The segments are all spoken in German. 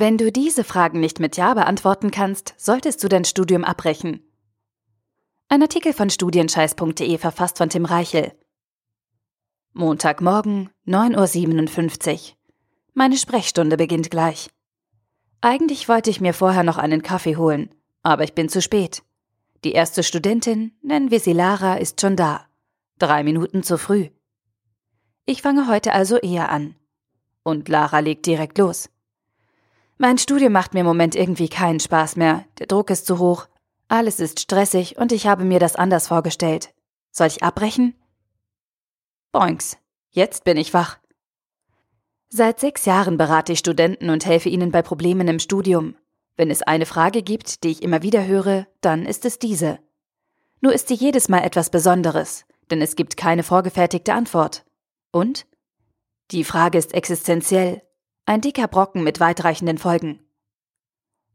Wenn du diese Fragen nicht mit Ja beantworten kannst, solltest du dein Studium abbrechen. Ein Artikel von studienscheiß.de verfasst von Tim Reichel. Montagmorgen, 9.57 Uhr. Meine Sprechstunde beginnt gleich. Eigentlich wollte ich mir vorher noch einen Kaffee holen, aber ich bin zu spät. Die erste Studentin, nennen wir sie Lara, ist schon da. Drei Minuten zu früh. Ich fange heute also eher an. Und Lara legt direkt los. Mein Studium macht mir im Moment irgendwie keinen Spaß mehr. Der Druck ist zu hoch. Alles ist stressig und ich habe mir das anders vorgestellt. Soll ich abbrechen? Boinks. Jetzt bin ich wach. Seit sechs Jahren berate ich Studenten und helfe ihnen bei Problemen im Studium. Wenn es eine Frage gibt, die ich immer wieder höre, dann ist es diese. Nur ist sie jedes Mal etwas Besonderes, denn es gibt keine vorgefertigte Antwort. Und? Die Frage ist existenziell, ein dicker Brocken mit weitreichenden Folgen.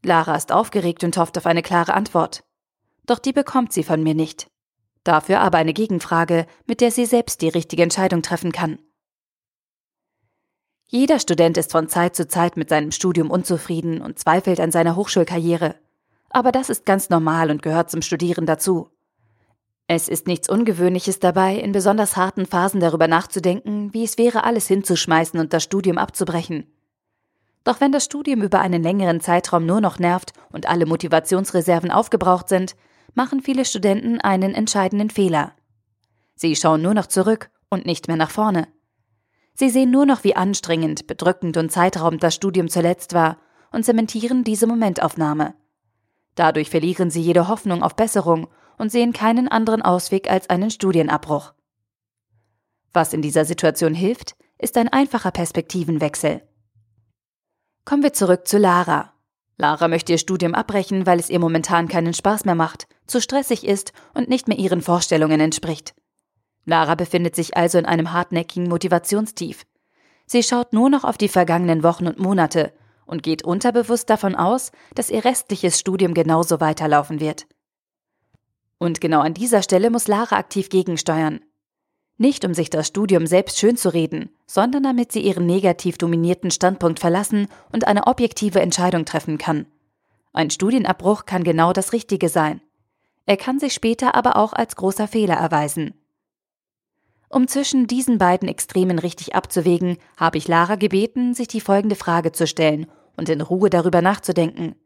Lara ist aufgeregt und hofft auf eine klare Antwort. Doch die bekommt sie von mir nicht. Dafür aber eine Gegenfrage, mit der sie selbst die richtige Entscheidung treffen kann. Jeder Student ist von Zeit zu Zeit mit seinem Studium unzufrieden und zweifelt an seiner Hochschulkarriere. Aber das ist ganz normal und gehört zum Studieren dazu. Es ist nichts Ungewöhnliches dabei, in besonders harten Phasen darüber nachzudenken, wie es wäre, alles hinzuschmeißen und das Studium abzubrechen. Doch wenn das Studium über einen längeren Zeitraum nur noch nervt und alle Motivationsreserven aufgebraucht sind, machen viele Studenten einen entscheidenden Fehler. Sie schauen nur noch zurück und nicht mehr nach vorne. Sie sehen nur noch, wie anstrengend, bedrückend und zeitraubend das Studium zuletzt war und zementieren diese Momentaufnahme. Dadurch verlieren sie jede Hoffnung auf Besserung und sehen keinen anderen Ausweg als einen Studienabbruch. Was in dieser Situation hilft, ist ein einfacher Perspektivenwechsel. Kommen wir zurück zu Lara. Lara möchte ihr Studium abbrechen, weil es ihr momentan keinen Spaß mehr macht, zu stressig ist und nicht mehr ihren Vorstellungen entspricht. Lara befindet sich also in einem hartnäckigen Motivationstief. Sie schaut nur noch auf die vergangenen Wochen und Monate und geht unterbewusst davon aus, dass ihr restliches Studium genauso weiterlaufen wird. Und genau an dieser Stelle muss Lara aktiv gegensteuern. Nicht um sich das Studium selbst schön zu reden, sondern damit sie ihren negativ dominierten Standpunkt verlassen und eine objektive Entscheidung treffen kann. Ein Studienabbruch kann genau das Richtige sein. Er kann sich später aber auch als großer Fehler erweisen. Um zwischen diesen beiden Extremen richtig abzuwägen, habe ich Lara gebeten, sich die folgende Frage zu stellen und in Ruhe darüber nachzudenken.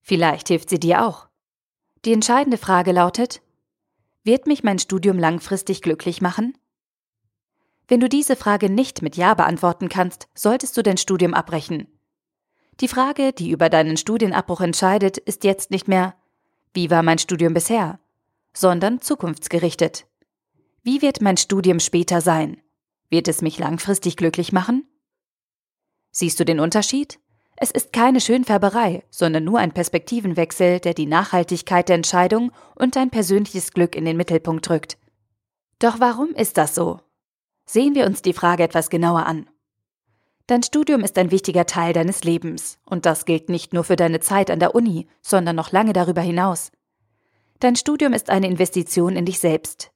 Vielleicht hilft sie dir auch. Die entscheidende Frage lautet, wird mich mein Studium langfristig glücklich machen? Wenn du diese Frage nicht mit Ja beantworten kannst, solltest du dein Studium abbrechen. Die Frage, die über deinen Studienabbruch entscheidet, ist jetzt nicht mehr, wie war mein Studium bisher, sondern zukunftsgerichtet. Wie wird mein Studium später sein? Wird es mich langfristig glücklich machen? Siehst du den Unterschied? Es ist keine Schönfärberei, sondern nur ein Perspektivenwechsel, der die Nachhaltigkeit der Entscheidung und dein persönliches Glück in den Mittelpunkt drückt. Doch warum ist das so? Sehen wir uns die Frage etwas genauer an. Dein Studium ist ein wichtiger Teil deines Lebens, und das gilt nicht nur für deine Zeit an der Uni, sondern noch lange darüber hinaus. Dein Studium ist eine Investition in dich selbst.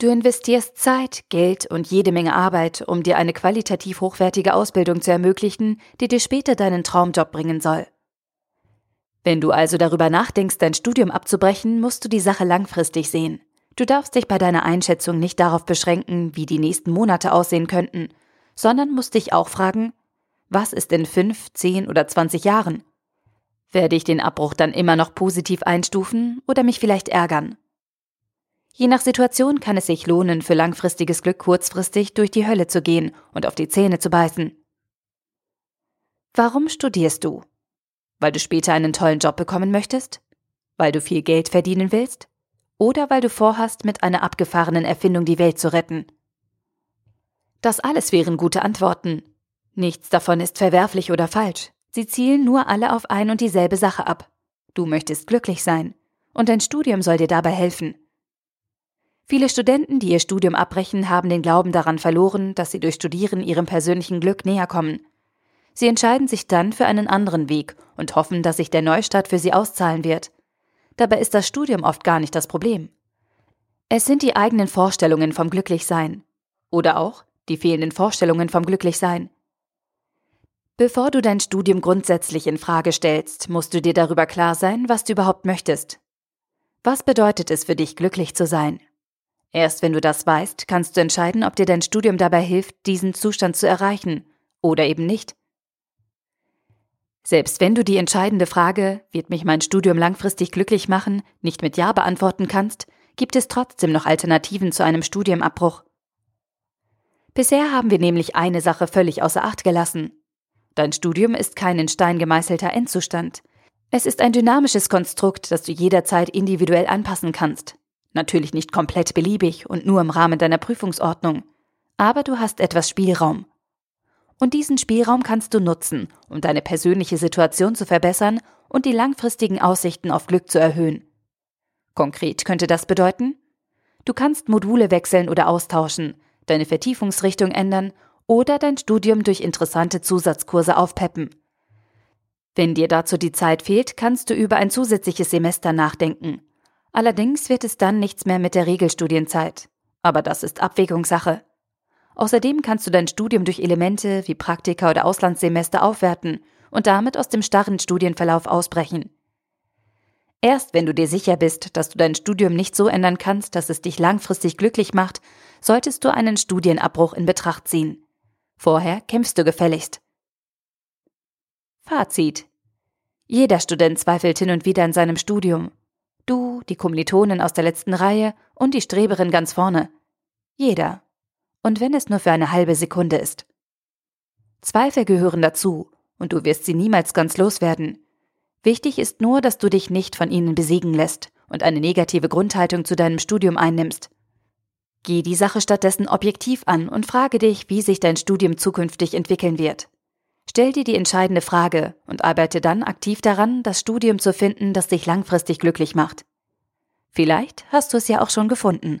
Du investierst Zeit, Geld und jede Menge Arbeit, um dir eine qualitativ hochwertige Ausbildung zu ermöglichen, die dir später deinen Traumjob bringen soll. Wenn du also darüber nachdenkst, dein Studium abzubrechen, musst du die Sache langfristig sehen. Du darfst dich bei deiner Einschätzung nicht darauf beschränken, wie die nächsten Monate aussehen könnten, sondern musst dich auch fragen, was ist in fünf, zehn oder zwanzig Jahren? Werde ich den Abbruch dann immer noch positiv einstufen oder mich vielleicht ärgern? Je nach Situation kann es sich lohnen, für langfristiges Glück kurzfristig durch die Hölle zu gehen und auf die Zähne zu beißen. Warum studierst du? Weil du später einen tollen Job bekommen möchtest? Weil du viel Geld verdienen willst? Oder weil du vorhast, mit einer abgefahrenen Erfindung die Welt zu retten. Das alles wären gute Antworten. Nichts davon ist verwerflich oder falsch. Sie zielen nur alle auf ein und dieselbe Sache ab. Du möchtest glücklich sein, und dein Studium soll dir dabei helfen. Viele Studenten, die ihr Studium abbrechen, haben den Glauben daran verloren, dass sie durch Studieren ihrem persönlichen Glück näher kommen. Sie entscheiden sich dann für einen anderen Weg und hoffen, dass sich der Neustart für sie auszahlen wird. Dabei ist das Studium oft gar nicht das Problem. Es sind die eigenen Vorstellungen vom Glücklichsein. Oder auch die fehlenden Vorstellungen vom Glücklichsein. Bevor du dein Studium grundsätzlich in Frage stellst, musst du dir darüber klar sein, was du überhaupt möchtest. Was bedeutet es für dich, glücklich zu sein? Erst wenn du das weißt, kannst du entscheiden, ob dir dein Studium dabei hilft, diesen Zustand zu erreichen oder eben nicht. Selbst wenn du die entscheidende Frage, wird mich mein Studium langfristig glücklich machen, nicht mit Ja beantworten kannst, gibt es trotzdem noch Alternativen zu einem Studienabbruch. Bisher haben wir nämlich eine Sache völlig außer Acht gelassen. Dein Studium ist kein in Stein gemeißelter Endzustand. Es ist ein dynamisches Konstrukt, das du jederzeit individuell anpassen kannst. Natürlich nicht komplett beliebig und nur im Rahmen deiner Prüfungsordnung. Aber du hast etwas Spielraum. Und diesen Spielraum kannst du nutzen, um deine persönliche Situation zu verbessern und die langfristigen Aussichten auf Glück zu erhöhen. Konkret könnte das bedeuten, du kannst Module wechseln oder austauschen, deine Vertiefungsrichtung ändern oder dein Studium durch interessante Zusatzkurse aufpeppen. Wenn dir dazu die Zeit fehlt, kannst du über ein zusätzliches Semester nachdenken. Allerdings wird es dann nichts mehr mit der Regelstudienzeit. Aber das ist Abwägungssache. Außerdem kannst du dein Studium durch Elemente wie Praktika oder Auslandssemester aufwerten und damit aus dem starren Studienverlauf ausbrechen. Erst wenn du dir sicher bist, dass du dein Studium nicht so ändern kannst, dass es dich langfristig glücklich macht, solltest du einen Studienabbruch in Betracht ziehen. Vorher kämpfst du gefälligst. Fazit. Jeder Student zweifelt hin und wieder in seinem Studium. Du, die Kommilitonen aus der letzten Reihe und die Streberin ganz vorne. Jeder. Und wenn es nur für eine halbe Sekunde ist. Zweifel gehören dazu, und du wirst sie niemals ganz loswerden. Wichtig ist nur, dass du dich nicht von ihnen besiegen lässt und eine negative Grundhaltung zu deinem Studium einnimmst. Geh die Sache stattdessen objektiv an und frage dich, wie sich dein Studium zukünftig entwickeln wird. Stell dir die entscheidende Frage und arbeite dann aktiv daran, das Studium zu finden, das dich langfristig glücklich macht. Vielleicht hast du es ja auch schon gefunden.